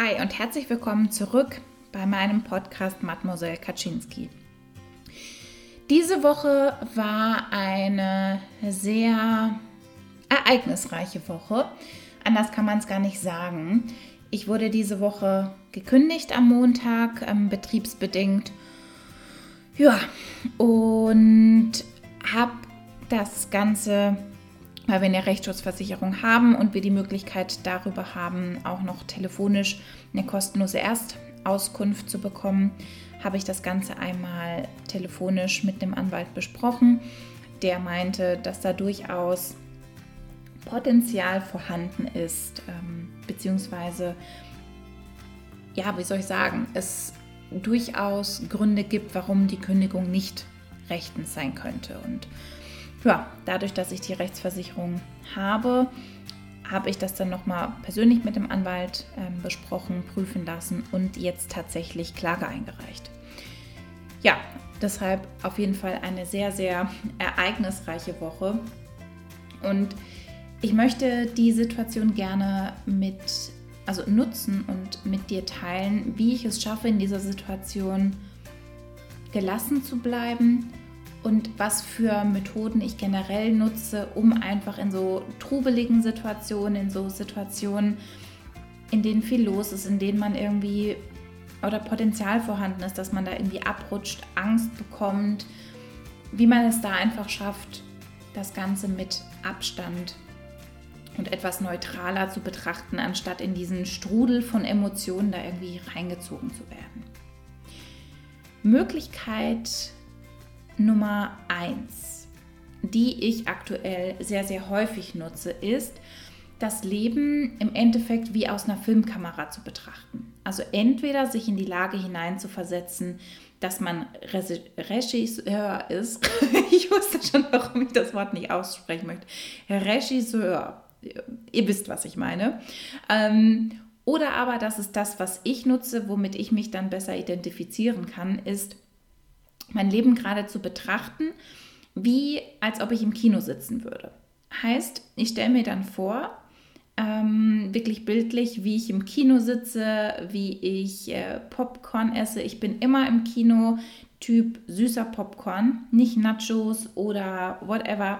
Hi und herzlich willkommen zurück bei meinem Podcast Mademoiselle Kaczynski. Diese Woche war eine sehr ereignisreiche Woche. Anders kann man es gar nicht sagen. Ich wurde diese Woche gekündigt am Montag, ähm, betriebsbedingt. Ja, und habe das Ganze weil wir eine Rechtsschutzversicherung haben und wir die Möglichkeit darüber haben, auch noch telefonisch eine kostenlose Erstauskunft zu bekommen, habe ich das Ganze einmal telefonisch mit dem Anwalt besprochen. Der meinte, dass da durchaus Potenzial vorhanden ist, ähm, beziehungsweise, ja, wie soll ich sagen, es durchaus Gründe gibt, warum die Kündigung nicht rechtens sein könnte. Und ja, dadurch, dass ich die Rechtsversicherung habe, habe ich das dann nochmal persönlich mit dem Anwalt äh, besprochen, prüfen lassen und jetzt tatsächlich Klage eingereicht. Ja, deshalb auf jeden Fall eine sehr, sehr ereignisreiche Woche. Und ich möchte die Situation gerne mit, also nutzen und mit dir teilen, wie ich es schaffe, in dieser Situation gelassen zu bleiben und was für Methoden ich generell nutze, um einfach in so trubeligen Situationen, in so Situationen, in denen viel los ist, in denen man irgendwie oder Potenzial vorhanden ist, dass man da irgendwie abrutscht, Angst bekommt, wie man es da einfach schafft, das Ganze mit Abstand und etwas neutraler zu betrachten, anstatt in diesen Strudel von Emotionen da irgendwie reingezogen zu werden. Möglichkeit Nummer 1, die ich aktuell sehr, sehr häufig nutze, ist, das Leben im Endeffekt wie aus einer Filmkamera zu betrachten. Also entweder sich in die Lage hineinzuversetzen, dass man Regisseur ist. ich wusste schon, warum ich das Wort nicht aussprechen möchte. Regisseur. Ihr wisst, was ich meine. Ähm, oder aber, das ist das, was ich nutze, womit ich mich dann besser identifizieren kann, ist mein Leben gerade zu betrachten, wie als ob ich im Kino sitzen würde. Heißt, ich stelle mir dann vor, ähm, wirklich bildlich, wie ich im Kino sitze, wie ich äh, Popcorn esse. Ich bin immer im Kino Typ süßer Popcorn, nicht Nachos oder whatever,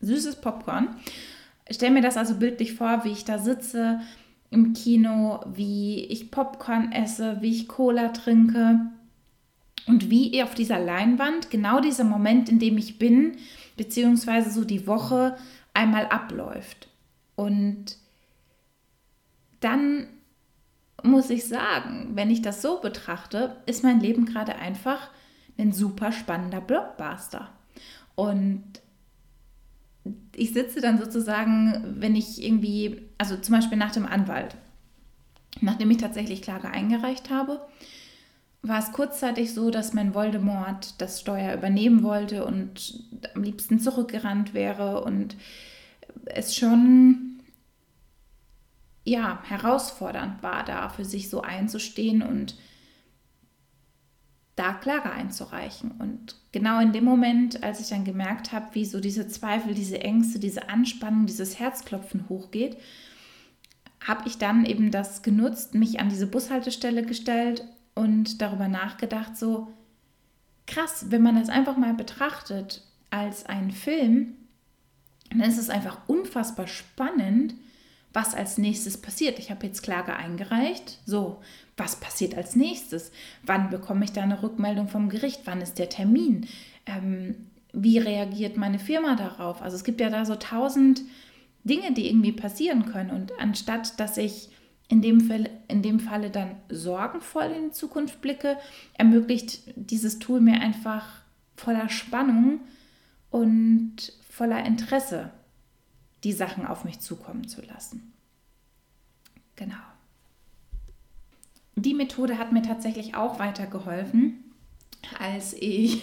süßes Popcorn. Ich stelle mir das also bildlich vor, wie ich da sitze im Kino, wie ich Popcorn esse, wie ich Cola trinke und wie auf dieser Leinwand genau dieser Moment, in dem ich bin, beziehungsweise so die Woche einmal abläuft. Und dann muss ich sagen, wenn ich das so betrachte, ist mein Leben gerade einfach ein super spannender Blockbuster. Und ich sitze dann sozusagen, wenn ich irgendwie, also zum Beispiel nach dem Anwalt, nachdem ich tatsächlich Klage eingereicht habe, war es kurzzeitig so, dass mein Voldemort das Steuer übernehmen wollte und am liebsten zurückgerannt wäre und es schon ja herausfordernd war, da für sich so einzustehen und da Klage einzureichen. Und genau in dem Moment, als ich dann gemerkt habe, wie so diese Zweifel, diese Ängste, diese Anspannung, dieses Herzklopfen hochgeht, habe ich dann eben das genutzt, mich an diese Bushaltestelle gestellt und darüber nachgedacht, so krass, wenn man das einfach mal betrachtet als einen Film, dann ist es einfach unfassbar spannend, was als nächstes passiert. Ich habe jetzt Klage eingereicht. So, was passiert als nächstes? Wann bekomme ich da eine Rückmeldung vom Gericht? Wann ist der Termin? Ähm, wie reagiert meine Firma darauf? Also es gibt ja da so tausend Dinge, die irgendwie passieren können. Und anstatt dass ich in dem, Fall, in dem Falle dann sorgenvoll in die Zukunft blicke, ermöglicht dieses Tool mir einfach voller Spannung und voller Interesse die Sachen auf mich zukommen zu lassen. Genau. Die Methode hat mir tatsächlich auch weitergeholfen, als ich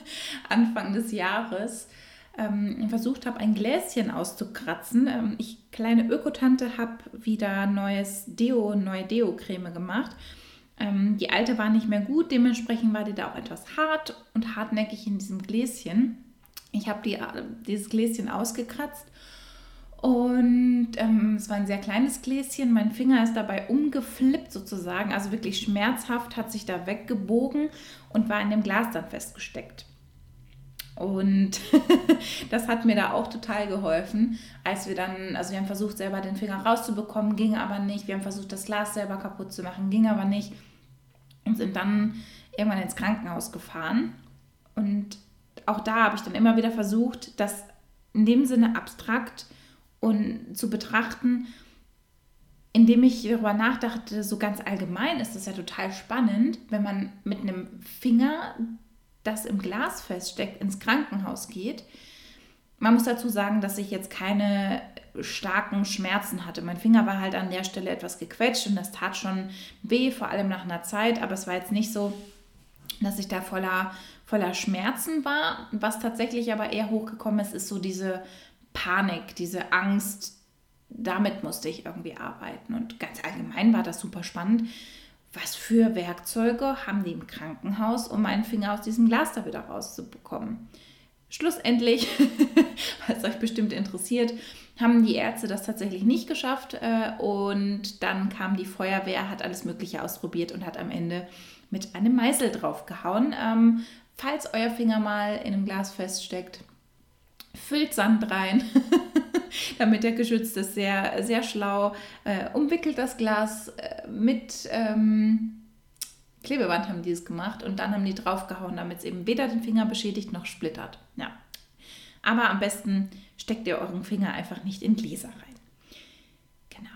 Anfang des Jahres ähm, versucht habe, ein Gläschen auszukratzen. Ähm, ich, kleine Ökotante, habe wieder neues Deo, neue Deo-Creme gemacht. Ähm, die alte war nicht mehr gut, dementsprechend war die da auch etwas hart und hartnäckig in diesem Gläschen. Ich habe die, dieses Gläschen ausgekratzt Und ähm, es war ein sehr kleines Gläschen. Mein Finger ist dabei umgeflippt sozusagen, also wirklich schmerzhaft, hat sich da weggebogen und war in dem Glas dann festgesteckt. Und das hat mir da auch total geholfen, als wir dann, also wir haben versucht, selber den Finger rauszubekommen, ging aber nicht. Wir haben versucht, das Glas selber kaputt zu machen, ging aber nicht. Und sind dann irgendwann ins Krankenhaus gefahren. Und auch da habe ich dann immer wieder versucht, das in dem Sinne abstrakt und zu betrachten, indem ich darüber nachdachte, so ganz allgemein ist es ja total spannend, wenn man mit einem Finger das im Glas feststeckt, ins Krankenhaus geht. Man muss dazu sagen, dass ich jetzt keine starken Schmerzen hatte. Mein Finger war halt an der Stelle etwas gequetscht und das tat schon weh, vor allem nach einer Zeit, aber es war jetzt nicht so, dass ich da voller, voller Schmerzen war. Was tatsächlich aber eher hochgekommen ist, ist so diese Panik, diese Angst. Damit musste ich irgendwie arbeiten. Und ganz allgemein war das super spannend, was für Werkzeuge haben die im Krankenhaus, um meinen Finger aus diesem Glas da wieder rauszubekommen. Schlussendlich, was euch bestimmt interessiert, haben die Ärzte das tatsächlich nicht geschafft äh, und dann kam die Feuerwehr, hat alles Mögliche ausprobiert und hat am Ende mit einem Meißel draufgehauen. Ähm, falls euer Finger mal in einem Glas feststeckt, füllt Sand rein, damit er geschützt ist. Sehr, sehr schlau. Äh, umwickelt das Glas äh, mit ähm, Klebeband haben die es gemacht und dann haben die draufgehauen, damit es eben weder den Finger beschädigt noch splittert. Ja. Aber am besten steckt ihr euren Finger einfach nicht in Gläser rein. Genau.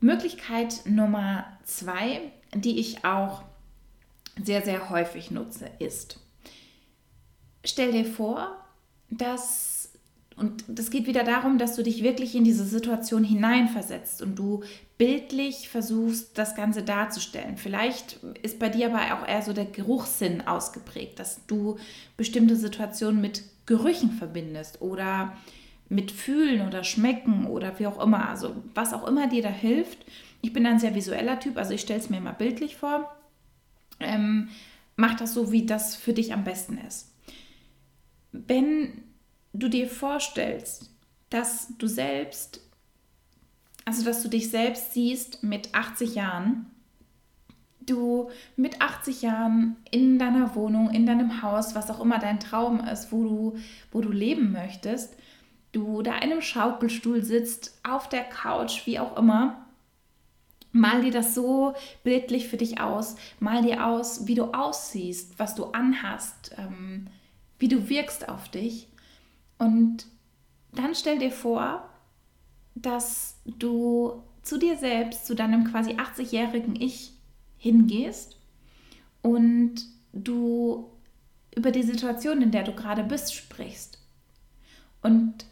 Möglichkeit Nummer zwei, die ich auch sehr, sehr häufig nutze, ist, stell dir vor, dass, und das geht wieder darum, dass du dich wirklich in diese Situation hineinversetzt und du bildlich versuchst, das Ganze darzustellen. Vielleicht ist bei dir aber auch eher so der Geruchssinn ausgeprägt, dass du bestimmte Situationen mit Gerüchen verbindest oder mit Fühlen oder Schmecken oder wie auch immer. Also was auch immer dir da hilft. Ich bin ein sehr visueller Typ, also ich stelle es mir immer bildlich vor. Ähm, mach das so, wie das für dich am besten ist wenn du dir vorstellst, dass du selbst, also dass du dich selbst siehst mit 80 Jahren, du mit 80 Jahren in deiner Wohnung, in deinem Haus, was auch immer dein Traum ist, wo du, wo du leben möchtest, du da in einem Schaukelstuhl sitzt, auf der Couch, wie auch immer, mal dir das so bildlich für dich aus, mal dir aus, wie du aussiehst, was du anhast, ähm, wie du wirkst auf dich. Und dann stell dir vor, dass du zu dir selbst, zu deinem quasi 80-jährigen Ich hingehst und du über die Situation, in der du gerade bist, sprichst. Und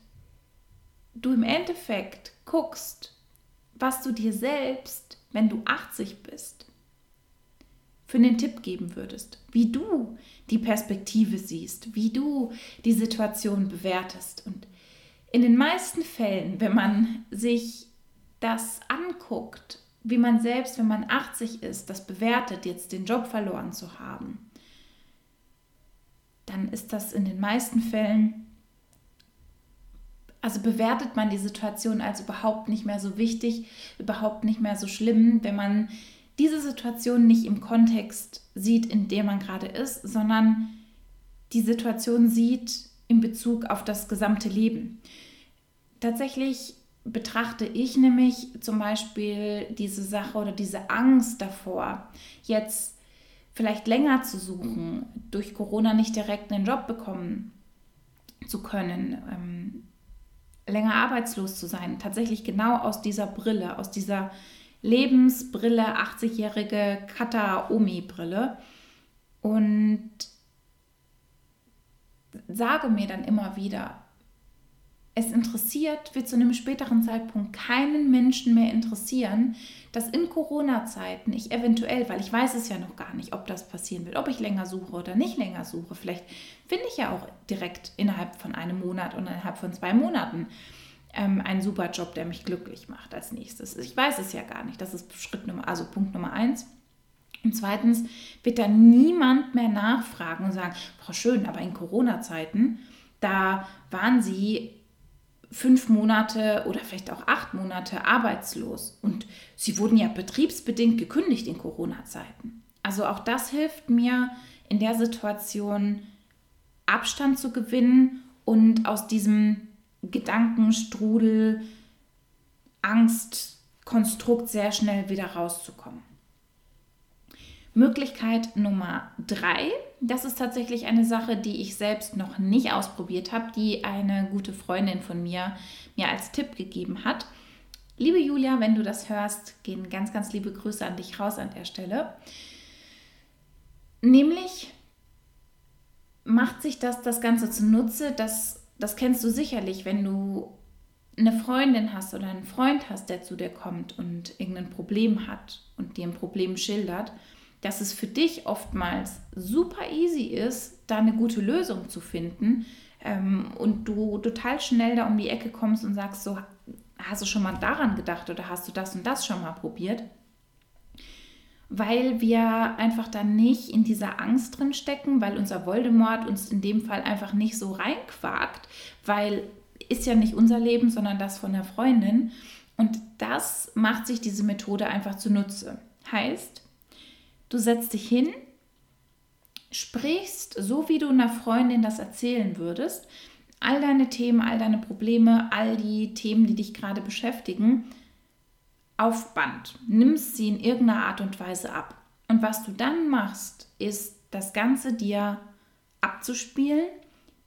du im Endeffekt guckst, was du dir selbst, wenn du 80 bist, für einen Tipp geben würdest, wie du die Perspektive siehst, wie du die Situation bewertest. Und in den meisten Fällen, wenn man sich das anguckt, wie man selbst, wenn man 80 ist, das bewertet, jetzt den Job verloren zu haben, dann ist das in den meisten Fällen, also bewertet man die Situation als überhaupt nicht mehr so wichtig, überhaupt nicht mehr so schlimm, wenn man diese Situation nicht im Kontext sieht, in dem man gerade ist, sondern die Situation sieht in Bezug auf das gesamte Leben. Tatsächlich betrachte ich nämlich zum Beispiel diese Sache oder diese Angst davor, jetzt vielleicht länger zu suchen, durch Corona nicht direkt einen Job bekommen zu können, ähm, länger arbeitslos zu sein, tatsächlich genau aus dieser Brille, aus dieser Lebensbrille, 80-jährige Kata-Omi-Brille und sage mir dann immer wieder, es interessiert, wird zu einem späteren Zeitpunkt keinen Menschen mehr interessieren, dass in Corona-Zeiten ich eventuell, weil ich weiß es ja noch gar nicht, ob das passieren wird, ob ich länger suche oder nicht länger suche. Vielleicht finde ich ja auch direkt innerhalb von einem Monat und innerhalb von zwei Monaten ähm, einen super Job, der mich glücklich macht als nächstes. Ich weiß es ja gar nicht. Das ist Schritt Nummer, also Punkt Nummer eins. Und zweitens wird da niemand mehr nachfragen und sagen, Frau Schön, aber in Corona-Zeiten, da waren Sie fünf Monate oder vielleicht auch acht Monate arbeitslos und sie wurden ja betriebsbedingt gekündigt in Corona-Zeiten. Also auch das hilft mir in der Situation Abstand zu gewinnen und aus diesem Gedankenstrudel, Angstkonstrukt sehr schnell wieder rauszukommen. Möglichkeit Nummer drei, das ist tatsächlich eine Sache, die ich selbst noch nicht ausprobiert habe, die eine gute Freundin von mir mir als Tipp gegeben hat. Liebe Julia, wenn du das hörst, gehen ganz, ganz liebe Grüße an dich raus an der Stelle. Nämlich macht sich das das Ganze zunutze, das, das kennst du sicherlich, wenn du eine Freundin hast oder einen Freund hast, der zu dir kommt und irgendein Problem hat und dir ein Problem schildert, dass es für dich oftmals super easy ist, da eine gute Lösung zu finden ähm, und du total schnell da um die Ecke kommst und sagst so, hast du schon mal daran gedacht oder hast du das und das schon mal probiert? Weil wir einfach da nicht in dieser Angst drin stecken, weil unser Voldemort uns in dem Fall einfach nicht so reinquakt, weil ist ja nicht unser Leben, sondern das von der Freundin. Und das macht sich diese Methode einfach zunutze. Heißt, du setzt dich hin, sprichst so, wie du einer Freundin das erzählen würdest, all deine Themen, all deine Probleme, all die Themen, die dich gerade beschäftigen, auf Band. Nimmst sie in irgendeiner Art und Weise ab. Und was du dann machst, ist das Ganze dir abzuspielen,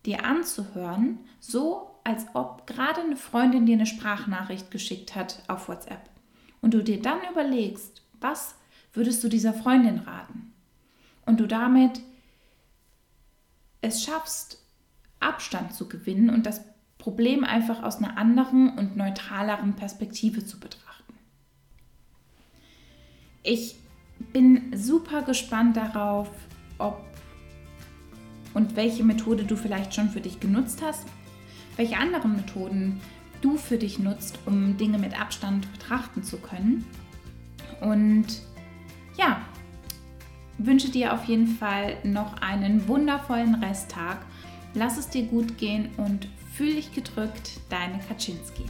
dir anzuhören, so als ob gerade eine Freundin dir eine Sprachnachricht geschickt hat auf WhatsApp. Und du dir dann überlegst, was würdest du dieser Freundin raten? Und du damit es schaffst, Abstand zu gewinnen und das Problem einfach aus einer anderen und neutraleren Perspektive zu betrachten. Ich bin super gespannt darauf, ob und welche Methode du vielleicht schon für dich genutzt hast, welche anderen Methoden du für dich nutzt, um Dinge mit Abstand betrachten zu können. Und ja, wünsche dir auf jeden Fall noch einen wundervollen Resttag. Lass es dir gut gehen und fühl dich gedrückt, deine Kaczynski.